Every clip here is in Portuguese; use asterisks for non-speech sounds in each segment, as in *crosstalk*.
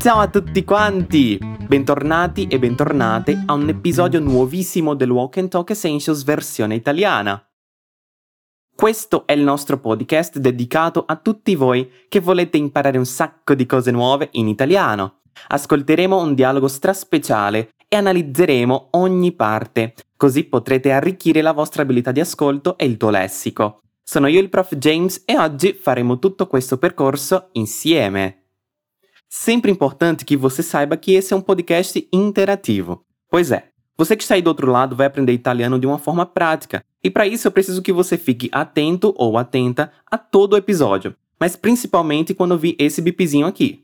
Ciao a tutti quanti! Bentornati e bentornate a un episodio nuovissimo del Walk and Talk Essentials versione italiana. Questo è il nostro podcast dedicato a tutti voi che volete imparare un sacco di cose nuove in italiano. Ascolteremo un dialogo straspeciale e analizzeremo ogni parte, così potrete arricchire la vostra abilità di ascolto e il tuo lessico. Sono io il prof James e oggi faremo tutto questo percorso insieme. Sempre importante que você saiba que esse é um podcast interativo. Pois é, você que está aí do outro lado vai aprender italiano de uma forma prática, e para isso eu preciso que você fique atento ou atenta a todo o episódio, mas principalmente quando vi esse bipzinho aqui.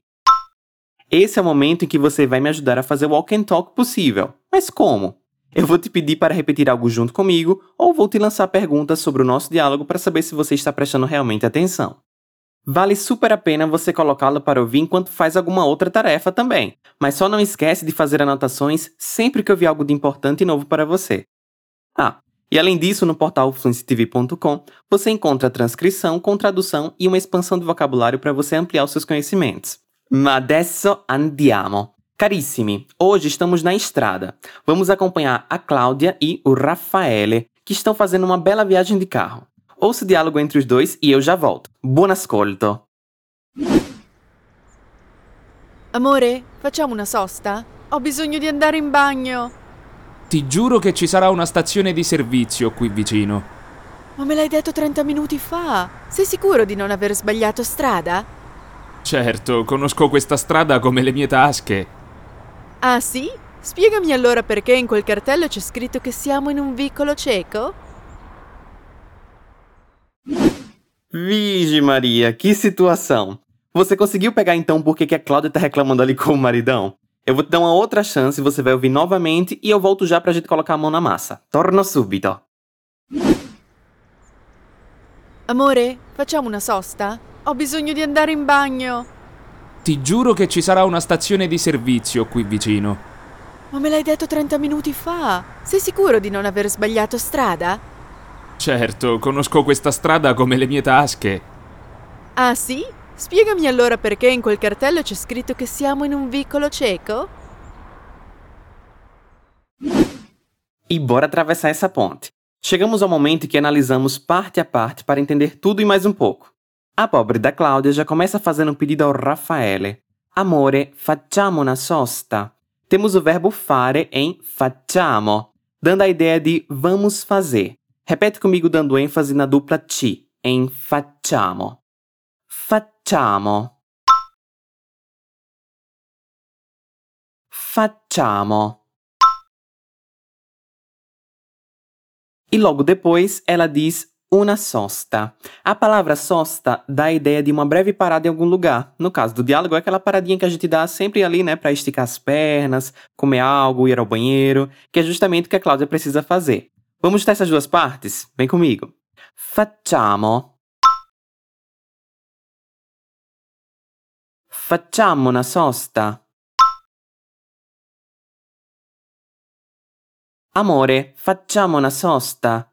Esse é o momento em que você vai me ajudar a fazer o walk and talk possível. Mas como? Eu vou te pedir para repetir algo junto comigo ou vou te lançar perguntas sobre o nosso diálogo para saber se você está prestando realmente atenção. Vale super a pena você colocá-lo para ouvir enquanto faz alguma outra tarefa também, mas só não esquece de fazer anotações sempre que eu vi algo de importante e novo para você. Ah, e além disso, no portal fluencytv.com você encontra transcrição com tradução e uma expansão de vocabulário para você ampliar os seus conhecimentos. Ma adesso andiamo! Carissimi, hoje estamos na estrada. Vamos acompanhar a Cláudia e o Raffaele, que estão fazendo uma bela viagem de carro. Ouça o diálogo entre os dois e eu já volto. Buon ascolto! Amore, facciamo una sosta? Ho bisogno di andare in bagno. Ti giuro che ci sarà una stazione di servizio qui vicino. Ma me l'hai detto 30 minuti fa. Sei sicuro di non aver sbagliato strada? Certo, conosco questa strada come le mie tasche. Ah sì? Spiegami allora perché in quel cartello c'è scritto che siamo in un vicolo cieco? Vige Maria, que situação! Você conseguiu pegar então por que a Cláudia tá reclamando ali com o maridão? Eu vou te dar uma outra chance, você vai ouvir novamente e eu volto já pra gente colocar a mão na massa. Torno subito. Amore, facciamo una sosta? Ho bisogno di andare in bagno. Ti giuro che ci sarà una stazione di servizio qui vicino. Ma me l'hai detto 30 minuti fa. Sei sicuro di non aver sbagliato strada? Certo, conosco questa strada come le mie tasche. Ah sì? Spiegami allora perché in quel cartello c'è scritto che siamo in un vicolo cieco? E bora atravessar essa ponte. Chegamos ao momento em que analisamos parte a parte para entender tudo e mais um pouco. A pobre da Cláudia já começa fazendo um pedido ao Raffaele. Amore, facciamo una sosta. Temos o verbo fare em facciamo, dando a ideia de vamos fazer. Repete comigo dando ênfase na dupla ti, em facciamo. Facciamo. Facciamo. E logo depois ela diz una sosta. A palavra sosta dá a ideia de uma breve parada em algum lugar. No caso do diálogo, é aquela paradinha que a gente dá sempre ali, né, para esticar as pernas, comer algo, ir ao banheiro, que é justamente o que a Cláudia precisa fazer. Vamos testar essas duas partes? Vem comigo. Facciamo. Facciamo una sosta. Amore, facciamo una sosta.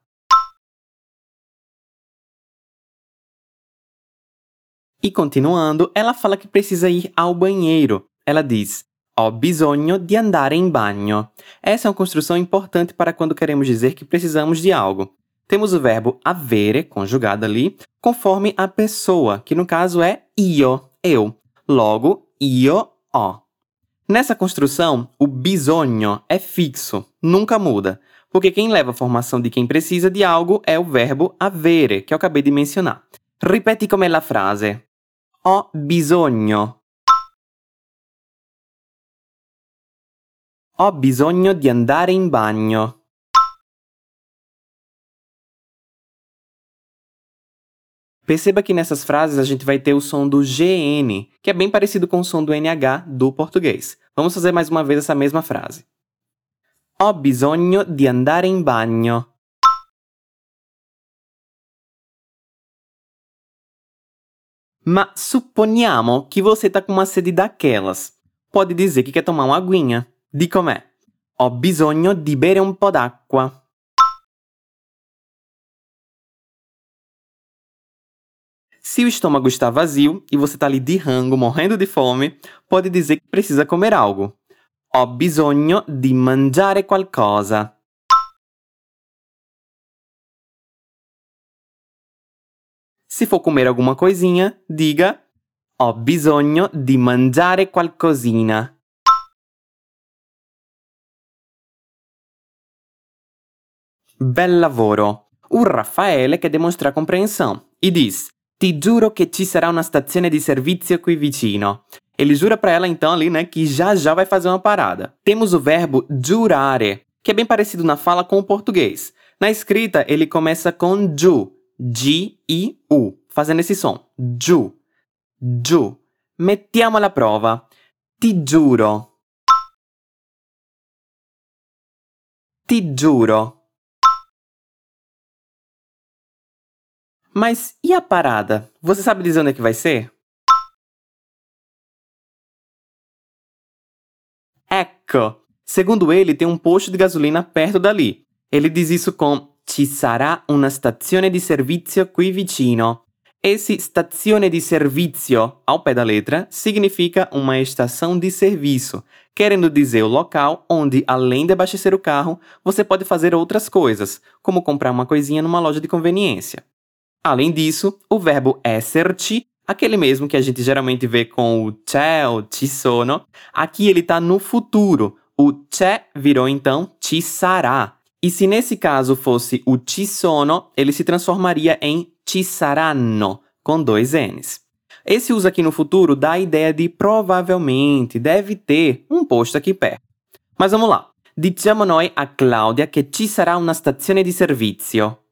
E continuando, ela fala que precisa ir ao banheiro. Ela diz: Ho bisogno di andare in bagno. Essa é uma construção importante para quando queremos dizer que precisamos de algo. Temos o verbo avere, conjugado ali, conforme a pessoa, que no caso é io, eu. Logo, io ho. Nessa construção, o bisogno é fixo, nunca muda, porque quem leva a formação de quem precisa de algo é o verbo avere, que eu acabei de mencionar. Ripeti come la frase. Ho bisogno. Ho bisogno di andare in bagno. Perceba que nessas frases a gente vai ter o som do GN, que é bem parecido com o som do NH do português. Vamos fazer mais uma vez essa mesma frase. Ho bisogno di andare in bagno. Ma supponiamo que você está com uma sede daquelas. Pode dizer que quer tomar uma aguinha. Di com'è. Ho bisogno di bere un po' d'acqua. Se o estômago está vazio e você está ali de rango, morrendo de fome, pode dizer que precisa comer algo. Ho bisogno di mangiare qualcosa. Se for comer alguma coisinha, diga Ho bisogno di mangiare qualcosina. Bel lavoro! O Raffaele che dimostra compreensão e diz: Ti giuro che ci sarà una stazione di servizio qui vicino. Ele jura para ela então ali, né, que já já vai fazer uma parada. Temos o verbo giurare, que é bem parecido na fala com o português. Na escrita, ele começa com giù, G-I-U, fazendo esse som. Giù, giù. Mettiamo alla prova. Ti giuro. Ti giuro. Mas e a parada? Você sabe dizer onde é que vai ser? Ecco! Segundo ele, tem um posto de gasolina perto dali. Ele diz isso com Ci sarà una stazione di servizio qui vicino. Esse stazione di servizio, ao pé da letra, significa uma estação de serviço, querendo dizer o local onde, além de abastecer o carro, você pode fazer outras coisas, como comprar uma coisinha numa loja de conveniência. Além disso, o verbo esserci, aquele mesmo que a gente geralmente vê com o c'è ou ci sono, aqui ele está no futuro. O c'è virou então ci sarà. E se nesse caso fosse o ci sono, ele se transformaria em ci saranno, com dois N's. Esse uso aqui no futuro dá a ideia de provavelmente, deve ter um posto aqui perto. Mas vamos lá. Diciamo noi a Claudia che ci sarà una stazione di servizio.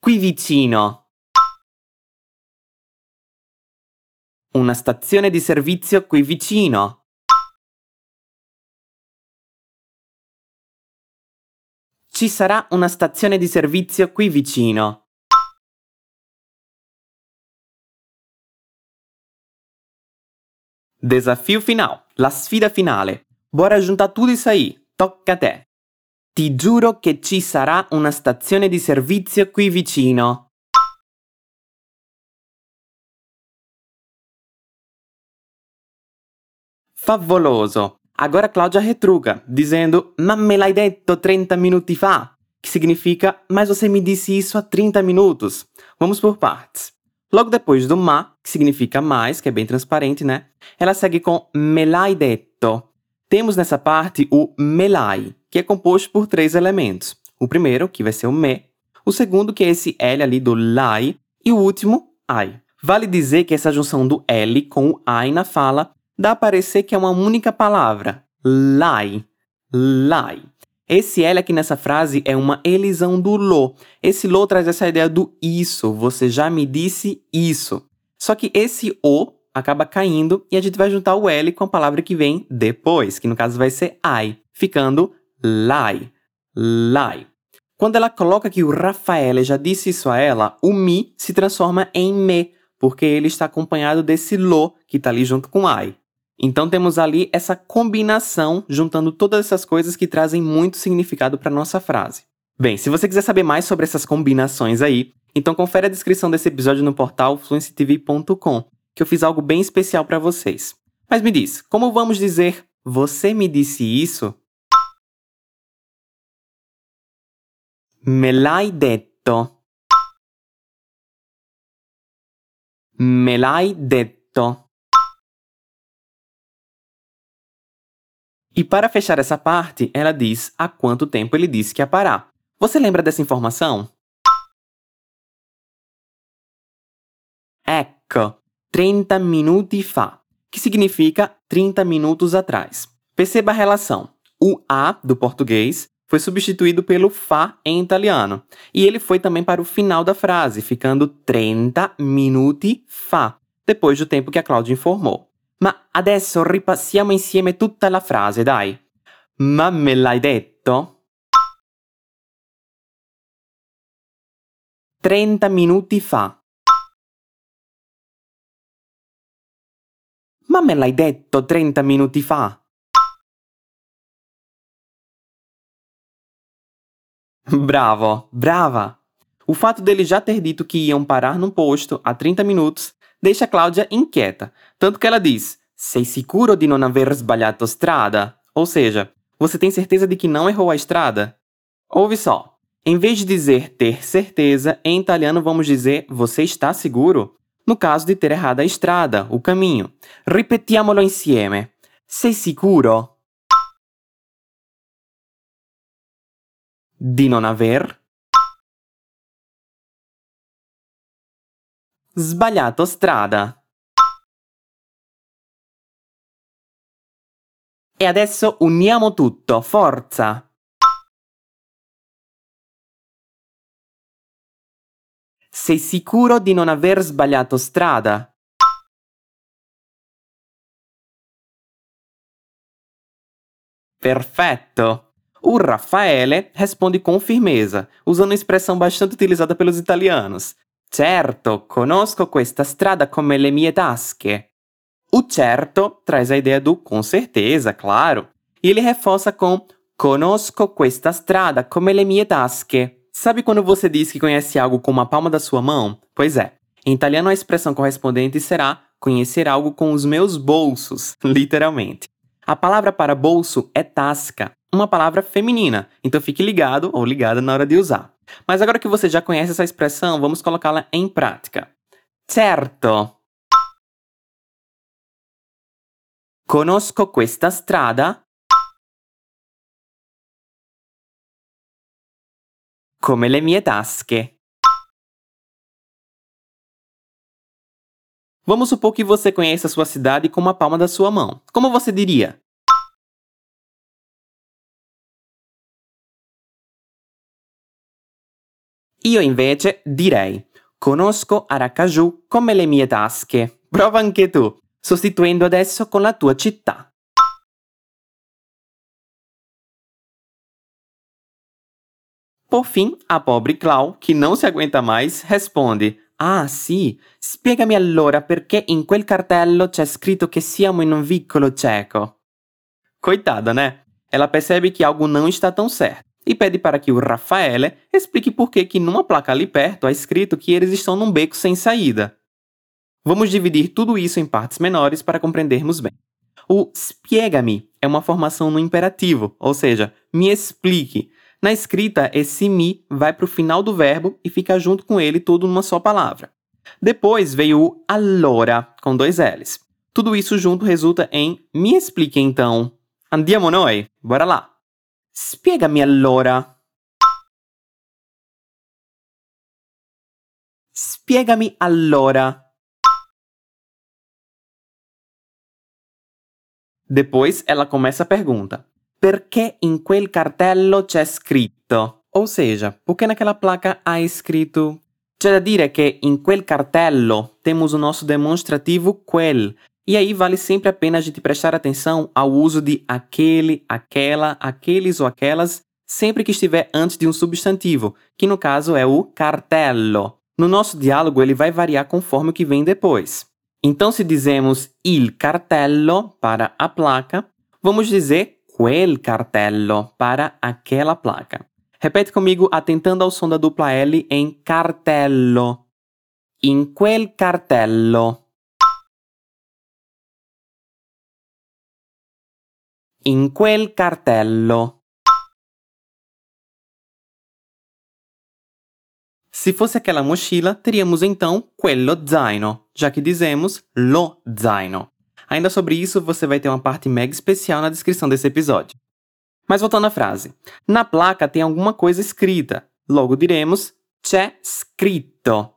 Qui vicino. Una stazione di servizio qui vicino. Ci sarà una stazione di servizio qui vicino. Desafio final, la sfida finale. Bora juntar tudo isso aí. Tocca a te. Ti giuro che ci sarà una stazione di servizio qui vicino. Favoloso! Agora Cláudia retruca, dizendo: Ma me l'hai detto 30 minuti fa! Que significa: Mas você me disse isso há 30 minutos. Vamos por partes. Logo depois do ma, que significa mais, que é bem transparente, né? Ela segue com me l'hai detto. Temos nessa parte o me l'hai, que é composto por três elementos. O primeiro, que vai ser o me. O segundo, que é esse L ali do l'hai. E o último, ai. Vale dizer que essa junção do L com o ai na fala dá a parecer que é uma única palavra. Lai. Lai. Esse L aqui nessa frase é uma elisão do lo. Esse lo traz essa ideia do isso. Você já me disse isso. Só que esse o acaba caindo e a gente vai juntar o L com a palavra que vem depois, que no caso vai ser I, ficando lai. Lai. Quando ela coloca que o Rafael já disse isso a ela, o mi se transforma em me, porque ele está acompanhado desse lo que está ali junto com I. Então temos ali essa combinação juntando todas essas coisas que trazem muito significado para nossa frase. Bem, se você quiser saber mais sobre essas combinações aí, então confere a descrição desse episódio no portal fluencytv.com, que eu fiz algo bem especial para vocês. Mas me diz, como vamos dizer você me disse isso? Me l'hai detto. Me l'hai detto. E para fechar essa parte, ela diz há quanto tempo ele disse que ia parar. Você lembra dessa informação? Ecco, 30 minuti fa, que significa 30 minutos atrás. Perceba a relação. O a do português foi substituído pelo fa em italiano, e ele foi também para o final da frase, ficando 30 minuti fa, depois do tempo que a Cláudia informou. Ma adesso ripassiamo insieme tutta la frase, dai. Ma me l'hai detto? 30 minuti fa. Ma me l'hai detto 30 minuti fa? Bravo, brava! O fato dele já ter dito que iam parar no posto há 30 minutos deixa Cláudia inquieta, tanto que ela diz: Sei sicuro di non aver sbagliato strada? Ou seja, você tem certeza de que não errou a estrada? Ouve só. Em vez de dizer ter certeza, em italiano vamos dizer você está seguro? No caso de ter errado a estrada, o caminho. Ripetiamolo insieme. Sei sicuro? Di non aver sbagliato strada. E adesso uniamo tutto, forza! Sei sicuro di non aver sbagliato strada? Perfetto! O Raffaele responde com firmeza, usando uma expressão bastante utilizada pelos italianos. Certo, conosco questa strada come le mie tasche. O certo traz a ideia do com certeza, claro. E ele reforça com conosco questa strada come le mie tasche. Sabe quando você diz que conhece algo com uma palma da sua mão? Pois é. Em italiano a expressão correspondente será conhecer algo com os meus bolsos, *laughs* literalmente. A palavra para bolso é tasca, uma palavra feminina, então fique ligado ou ligada na hora de usar. Mas agora que você já conhece essa expressão, vamos colocá-la em prática. Certo. Conosco questa strada come le mie tasche. Vamos supor que você conheça a sua cidade com uma palma da sua mão. Como você diria? Io invece direi conosco Aracaju come le mie tasche. Prova anche tu, sostituendo adesso con la tua città. Por fim, a pobre Clau, que não se aguenta mais, responde: Ah, sì, spiegami allora perché in quel cartello c'è scritto che siamo in un vicolo cieco. Coitada, né? Ela percebe que algo não está tão certo e pede para que o Rafaele explique por que que numa placa ali perto há escrito que eles estão num beco sem saída. Vamos dividir tudo isso em partes menores para compreendermos bem. O spiegami é uma formação no imperativo, ou seja, me explique. Na escrita, esse mi vai para o final do verbo e fica junto com ele tudo numa só palavra. Depois veio o allora, com dois L's. Tudo isso junto resulta em me explique então. Andiamo noi, bora lá! Spiegami allora. Spiegami allora. Depois ela começa a pergunta: Perché in quel cartello c'è scritto? Ou seja, por que naquela placa há escrito? C'è da dire che in quel cartello temos o nosso demonstrativo quel, e aí vale sempre a pena a gente prestar atenção ao uso de aquele, aquela, aqueles ou aquelas, sempre que estiver antes de um substantivo, que no caso é o cartello. No nosso diálogo ele vai variar conforme o que vem depois. Então, se dizemos il cartello para a placa, vamos dizer quel cartello para aquela placa. Repete comigo atentando ao som da dupla L em cartello. In quel cartello. In quel cartello. Se fosse aquela mochila, teríamos então quello zaino, já que dizemos lo zaino. Ainda sobre isso, você vai ter uma parte mega especial na descrição desse episódio. Mas voltando à frase. Na placa tem alguma coisa escrita. Logo diremos c'è scritto.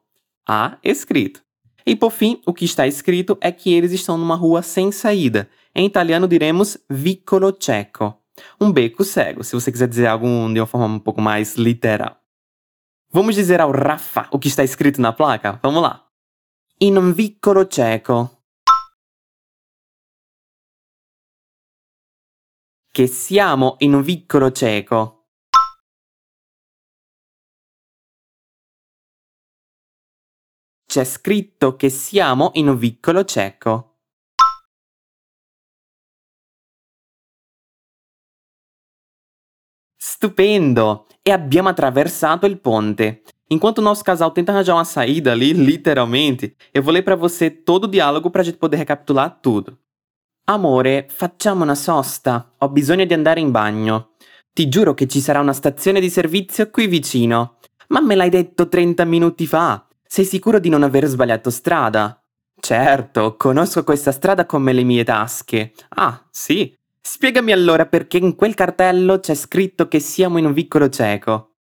Há escrito. E por fim, o que está escrito é que eles estão numa rua sem saída. Em italiano diremos vicolo cieco. Um beco cego, se você quiser dizer algo de uma forma um pouco mais literal. Vamos dizer ao Rafa o que está escrito na placa? Vamos lá. In un vicolo cieco. Che siamo in un vicolo cieco. C'è scritto che siamo in un vicolo cieco. Stupendo! E abbiamo attraversato il ponte. Enquanto o nosso casal tenta arranjar uma saída ali, literalmente, eu vou ler para você todo o diálogo pra gente poder recapitular tudo. Amore, facciamo una sosta. Ho bisogno di andare in bagno. Ti giuro che ci sarà una stazione di servizio qui vicino. Ma me l'hai detto 30 minuti fa. Sei sicuro di non aver sbagliato strada? Certo, conosco questa strada come le mie tasche. Ah, sì. Spiegami allora perché in quel cartello c'è scritto che siamo in un vicolo cieco.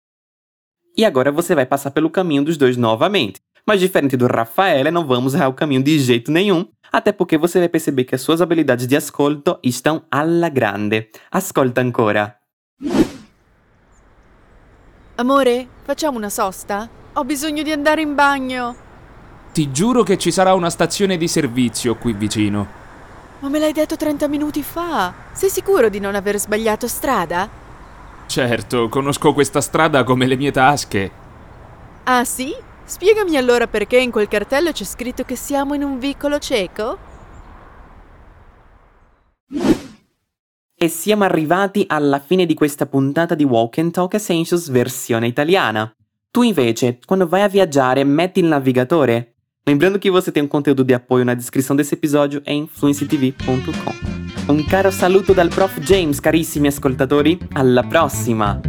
E agora você vai passar pelo caminho dos dois novamente. Mas diferente do Rafael, não vamos errar o caminho de jeito nenhum, até porque você vai perceber que as suas habilidades de ascolto estão alla grande. Ascolta ancora. Amore, facciamo una sosta? Ho bisogno di andare in bagno. Ti giuro che ci sarà una stazione di servizio qui vicino. Ma me l'hai detto 30 minuti fa. Sei sicuro di non aver sbagliato strada? Certo, conosco questa strada come le mie tasche. Ah sì? Spiegami allora perché in quel cartello c'è scritto che siamo in un vicolo cieco? E siamo arrivati alla fine di questa puntata di Walk and Talk Essentials versione italiana. Tu invece, quando vai a viaggiare, metti il navigatore. Lembrando que você tem um conteúdo de apoio na descrição desse episódio em fluencytv.com. Un caro saluto dal prof James, carissimi ascoltatori. Alla prossima!